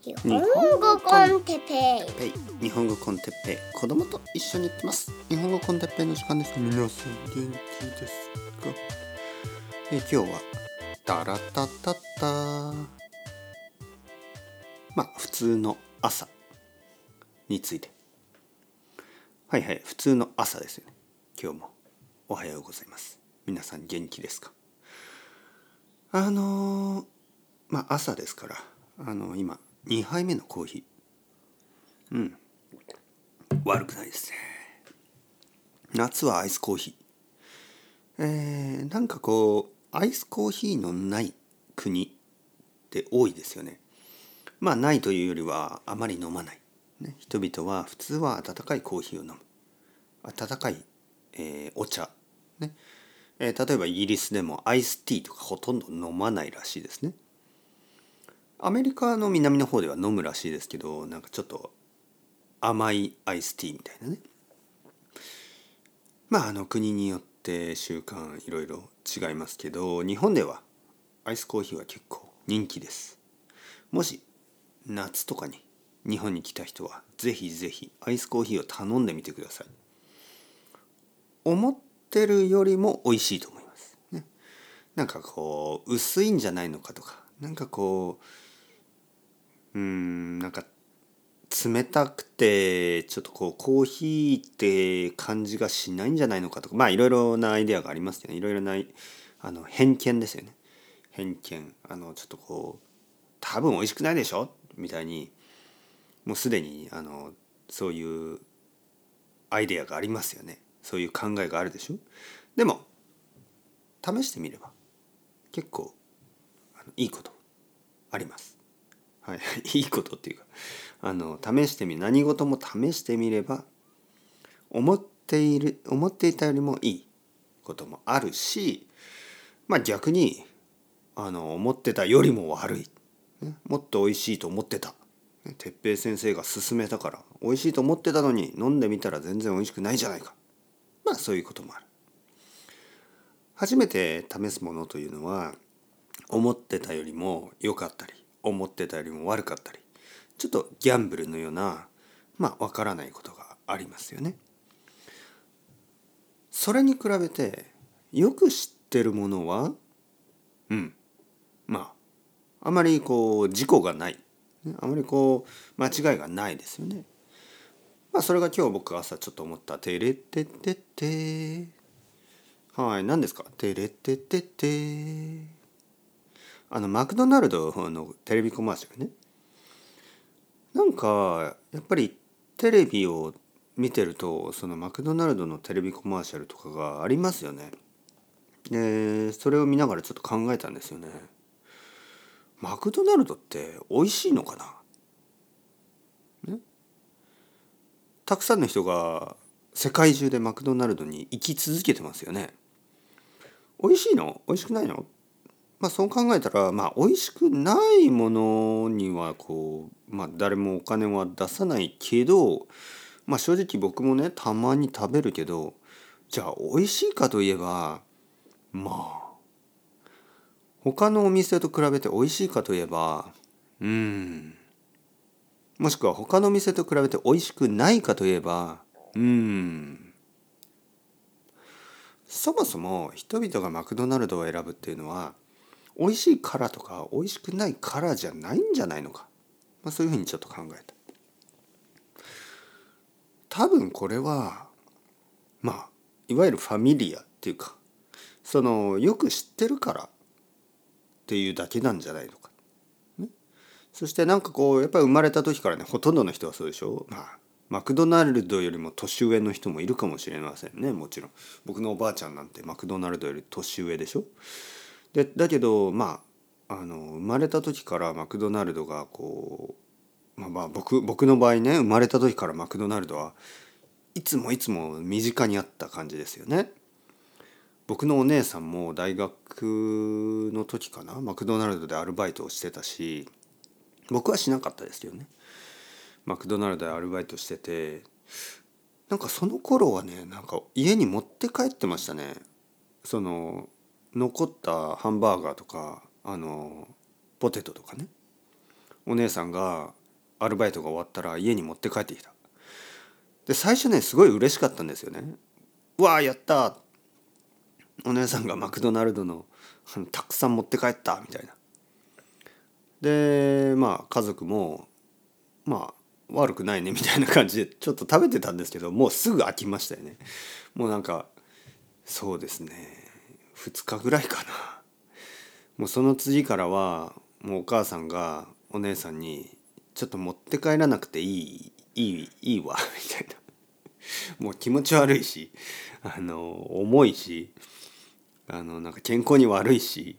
日本語 con テッペイ。ペイ日本語 con テッペイ。子供と一緒に行ってます。日本語 con テッペイの時間です皆さん元気ですか？え今日はタラタタタ。まあ普通の朝について。はいはい普通の朝ですよね。今日もおはようございます。皆さん元気ですか？あのーまあ朝ですからあの今2杯目のコーヒー。うん。悪くないですね。夏はアイスコーヒー。えー、なんかこうアイスコーヒーのない国って多いですよね。まあないというよりはあまり飲まない、ね、人々は普通は温かいコーヒーを飲む。温かい、えーお茶。ね。えー例えばイギリスでもアイスティーとかほとんど飲まないらしいですね。アメリカの南の方では飲むらしいですけどなんかちょっと甘いアイスティーみたいなね。まああの国によって習慣いろいろ違いますけど日本ではアイスコーヒーは結構人気です。もし夏とかに日本に来た人はぜひぜひアイスコーヒーを頼んでみてください。思ってるよりも美味しいと思います。ね。なんかこう薄いんじゃないのかとかなんかこううんなんか冷たくてちょっとこうコーヒーって感じがしないんじゃないのかとかまあいろいろなアイデアがありますけどいろいろなあの偏見ですよね。偏見。あのちょっとこう多分美味しくないでしょ？みたいにもうすでにあのそういうアイデアがありますよね。そういう考えがあるでしょ？でも試してみれば結構いいことあります。はい、いいことっていうかあの試してみ何事も試してみれば思っている思っていたよりもいいこともあるしまあ逆にあの思ってたよりも悪い、ね、もっと美味しいと思ってた。哲平先生が勧めたから美味しいと思ってたのに飲んでみたら全然美味しくないじゃないか。まあそういうこともある。初めて試すものというのは思ってたよりも良かったり思ってたよりも悪かったりちょっとギャンブルのようなまあわからないことがありますよね。それに比べてよく知ってるものはうんまああまりこう事故がないあまりこう間違いがないですよね。まあそれが今日僕朝ちょっと思った「テレテテテ」はい何ですか「テレテテテ」あのマクドナルドのテレビコマーシャルねなんかやっぱりテレビを見てるとそのマクドナルドのテレビコマーシャルとかがありますよね。でそれを見ながらちょっと考えたんですよね。マクドナルドって美味しいのかな、ね、たくさんの人が世界中でマクドナルドに行き続けてますよね。美味しいの？美味しくないの？まあそう考えたらまあ美味しくないものにはこうまあ誰もお金は出さないけどまあ正直僕もねたまに食べるけどじゃあ美味しいかといえばまあ他のお店と比べて美味しいかといえばうん。もしくは他のお店と比べて美味しくないかといえばうん。そもそも人々がマクドナルドを選ぶっていうのは美味しいからとか美味しくないからじゃないんじゃないのか、まあ、そういうふうにちょっと考えた。多分これはまあいわゆるファミリアっていうかそのよく知ってるからっていうだけなんじゃないのか、ね、そしてなんかこうやっぱり生まれた時からねほとんどの人はそうでしょ？まあマクドナルドよりも年上の人もいるかもしれませんねもちろん。僕のおばあちゃんなんてマクドナルドより年上でしょ？でだけどまああの生まれた時からマクドナルドがこうまあまあ僕僕の場合ね生まれた時からマクドナルドはいつもいつも身近にあった感じですよね。僕のお姉さんも大学の時かなマクドナルドでアルバイトをしてたし僕はしなかったですけどねマクドナルドでアルバイトしててなんかその頃はねなんか家に持って帰ってましたねその残ったハンバーガーとかあのポテトとかね。お姉さんがアルバイトが終わったら家に持って帰ってきた。で最初ねすごい嬉しかったんですよね。わあやったお姉さんがマクドナルドのたくさん持って帰ったみたいな。でまあ家族もまあ悪くないねみたいな感じでちょっと食べてたんですけどもうすぐ飽きましたよね。もうなんかそうですね。2日ぐらいかなもうその次からはもうお母さんがお姉さんに「ちょっと持って帰らなくていいいいいいわ」みたいなもう気持ち悪いしあの重いしあのなんか健康に悪いし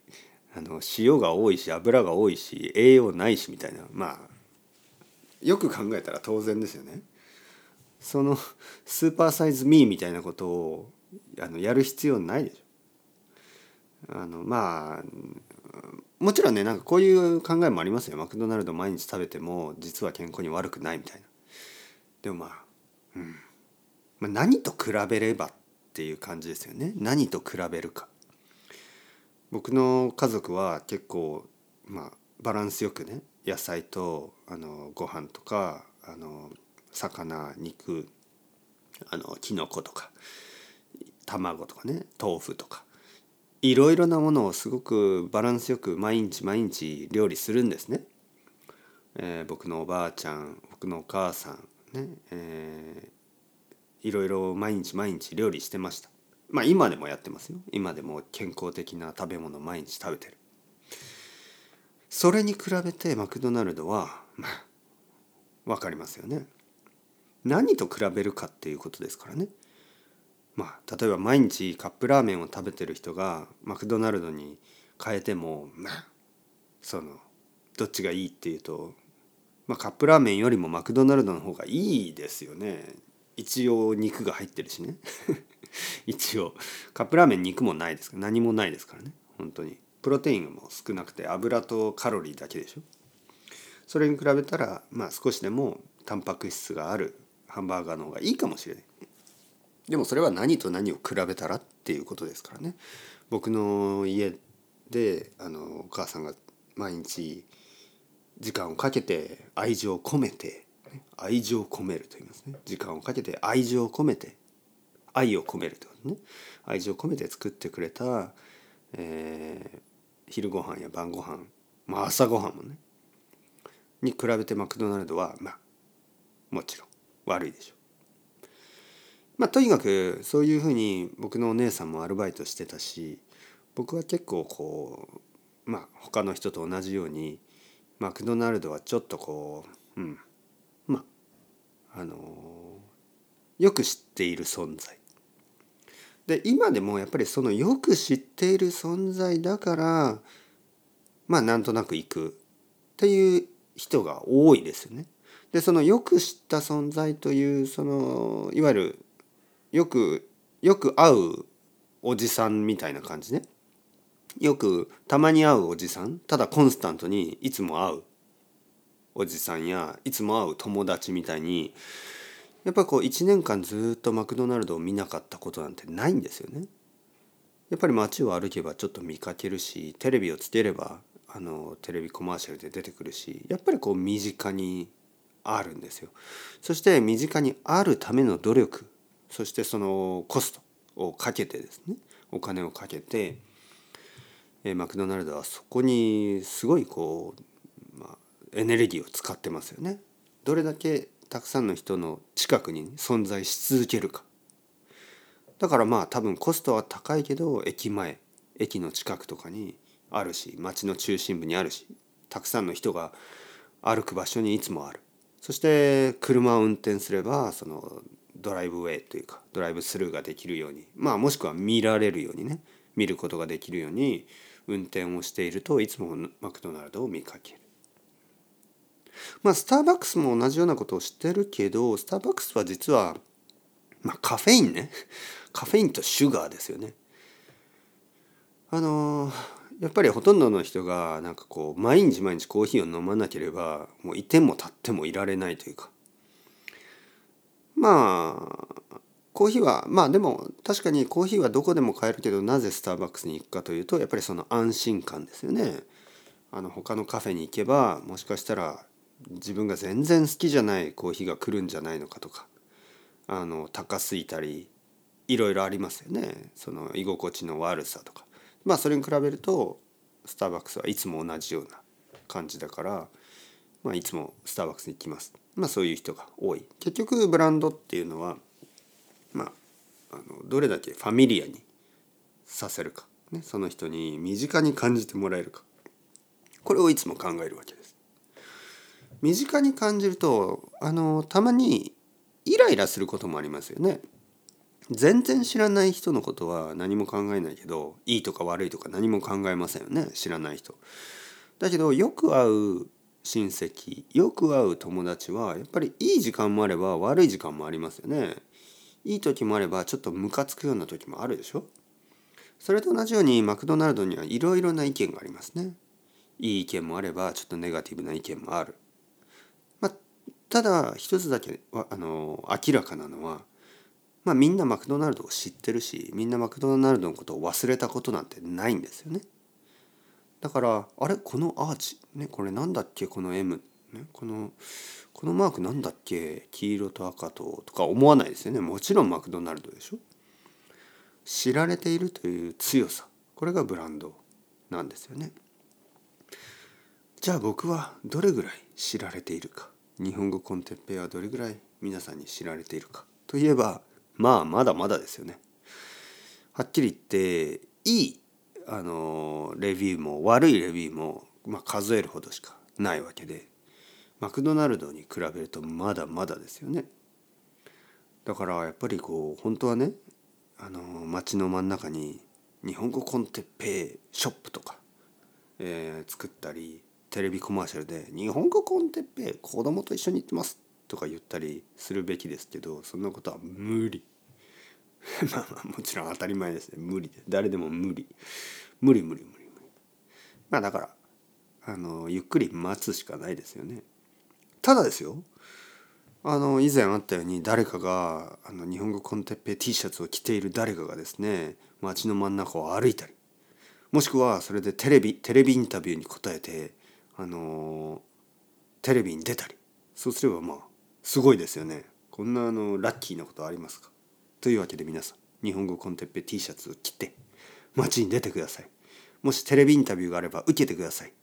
あの塩が多いし油が多いし栄養ないしみたいなまあよく考えたら当然ですよね。そのスーパーサイズミーみたいなことをあのやる必要ないでしょ。あのまあもちろんねなんかこういう考えもありますよマクドナルド毎日食べても実は健康に悪くないみたいな。でもまあ、うんまあ、何と比べればっていう感じですよね何と比べるか。僕の家族は結構まあバランスよくね野菜とあのご飯とかあの魚肉あのきのことか卵とかね豆腐とかいろいろなものをすごくバランスよく毎日毎日料理するんですね。えー、僕のおばあちゃん僕のお母さんね、えー、いろいろ毎日毎日料理してました。まあ今でもやってますよ。今でも健康的な食べ物毎日食べてる。それに比べてマクドナルドはまあ分かりますよね。何と比べるかっていうことですからね。まあ例えば毎日カップラーメンを食べてる人がマクドナルドに変えてもまあそのどっちがいいっていうと、まあ、カップラーメンよりもマクドナルドの方がいいですよね。一応肉が入ってるしね。一応カップラーメン肉もないですか。ら何もないですからね。本当に。プロテインも少なくて油とカロリーだけでしょ。それに比べたらまあ少しでもタンパク質があるハンバーガーの方がいいかもしれない。でもそれは何と何を比べたらっていうことですからね。僕の家であのお母さんが毎日時間をかけて愛情を込めて愛情を込めると言いますね。時間をかけて愛情を込めて愛を込めるということね。愛情を込めて作ってくれた、えー、昼ご飯や晩ご飯まあ朝ごはんもねに比べてマクドナルドはまあもちろん悪いでしょう。まあとにかくそういうふうに僕のお姉さんもアルバイトしてたし僕は結構こうまあ他の人と同じようにマクドナルドはちょっとこううんまああのよく知っている存在で今でもやっぱりそのよく知っている存在だからまあなんとなく行くっていう人が多いですよね。でそのよく知った存在というそのいわゆるよくよく会うおじさんみたいな感じね。よくたまに会うおじさんただコンスタントにいつも会うおじさんやいつも会う友達みたいにやっぱこう1年間ずっとマクドナルドを見なかったことなんてないんですよね。やっぱり街を歩けばちょっと見かけるしテレビをつければあのテレビコマーシャルで出てくるしやっぱりこう身近にあるんですよ。そして身近にあるための努力そしてそのコストをかけてですねお金をかけてえマクドナルドはそこにすごいこう、まあ、エネルギーを使ってますよね。どれだけたくさんの人の近くに存在し続けるかだからまあ多分コストは高いけど駅前駅の近くとかにあるし街の中心部にあるしたくさんの人が歩く場所にいつもあるそして車を運転すればそのドライブウェイというかドライブスルーができるようにまあもしくは見られるようにね見ることができるように運転をしているといつもマクドナルドを見かける。まあスターバックスも同じようなことをしてるけどスターバックスは実はまあカフェインね カフェインとシュガーですよね。あのやっぱりほとんどの人がなんかこう毎日毎日コーヒーを飲まなければもういても立ってもいられないというかまあコーヒーはまあでも確かにコーヒーはどこでも買えるけどなぜスターバックスに行くかというとやっぱりその安心感ですよね。あの他のカフェに行けばもしかしたら自分が全然好きじゃないコーヒーが来るんじゃないのかとかあの高すぎたりいろいろありますよねその居心地の悪さとかまあそれに比べるとスターバックスはいつも同じような感じだから、まあ、いつもスターバックスに行きますまあそういう人が多い結局ブランドっていうのはまああのどれだけファミリアにさせるか、ね、その人に身近に感じてもらえるかこれをいつも考えるわけです。身近に感じるとあのたまにイライラすることもありますよね。全然知らない人のことは何も考えないけどいいとか悪いとか何も考えませんよね知らない人。だけどよく会う親戚よく会う友達はやっぱりいい時間もあれば悪い時間もありますよね。いい時もあればちょっとムカつくような時もあるでしょそれと同じようにマクドナルドにはいろいろな意見がありますね。いい意見もあればちょっとネガティブな意見もある。まあ、ただ一つだけはあの明らかなのは、まあ、みんなマクドナルドを知ってるしみんなマクドナルドのことを忘れたことなんてないんですよね。だからあれ？このアーチ、ね、これなんだっけ？この M、ね、このこのマークなんだっけ？黄色と赤ととか思わないですよね。もちろんマクドナルドでしょ？知られているという強さ。これがブランドなんですよね。じゃあ僕はどれぐらい知られているか？日本語コンテッペイはどれぐらい皆さんに知られているか？といえばまあまだまだですよね。はっきり言っていいあのレビューも悪いレビューも、まあ、数えるほどしかないわけでマクドナルドに比べるとまだまだですよね。だからやっぱりこう本当はねあの街の真ん中に日本語コンテッペイショップとか、えー、作ったりテレビコマーシャルで「日本語コンテッペイ子供と一緒に行ってます」とか言ったりするべきですけどそんなことは無理 まあまあもちろん当たり前ですね。無理で誰でも無理。無理無理無理無理。まあだからあのゆっくり待つしかないですよね。ただですよ。あの以前あったように誰かがあの日本語コンテッペ T シャツを着ている誰かがですね街の真ん中を歩いたりもしくはそれでテレビテレビインタビューに答えてあのテレビに出たりそうすればまあすごいですよね。こんなあのラッキーなことありますか？というわけで皆さん日本語コンテッペ T シャツを着て街に出てください。もしテレビインタビューがあれば受けてください。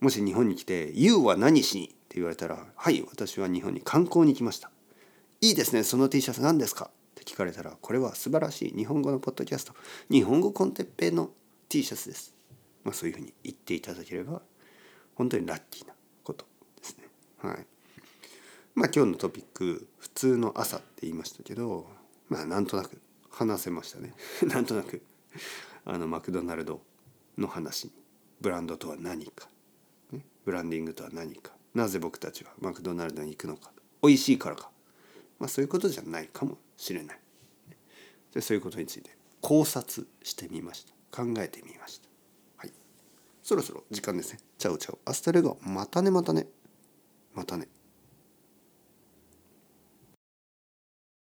もし日本に来て「YOU は何しに?」って言われたら「はい私は日本に観光に来ました」「いいですねその T シャツ何ですか?」って聞かれたらこれは素晴らしい日本語のポッドキャスト。日本語コンテッペの T シャツです。まあそういうふうに言っていただければ本当にラッキーなことですね。はい。まあ今日のトピック普通の朝って言いましたけどまあなんとなく話せましたね。なんとなく。あのマクドナルドの話に。ブランドとは何か。ブランディングとは何か。なぜ僕たちはマクドナルドに行くのか。美味しいからか、まあ、そういうことじゃないかもしれない。でそういうことについて考察してみました。考えてみました。はい。そろそろ時間ですね。 Chao chao。Hasta luego。またねまたね。またね。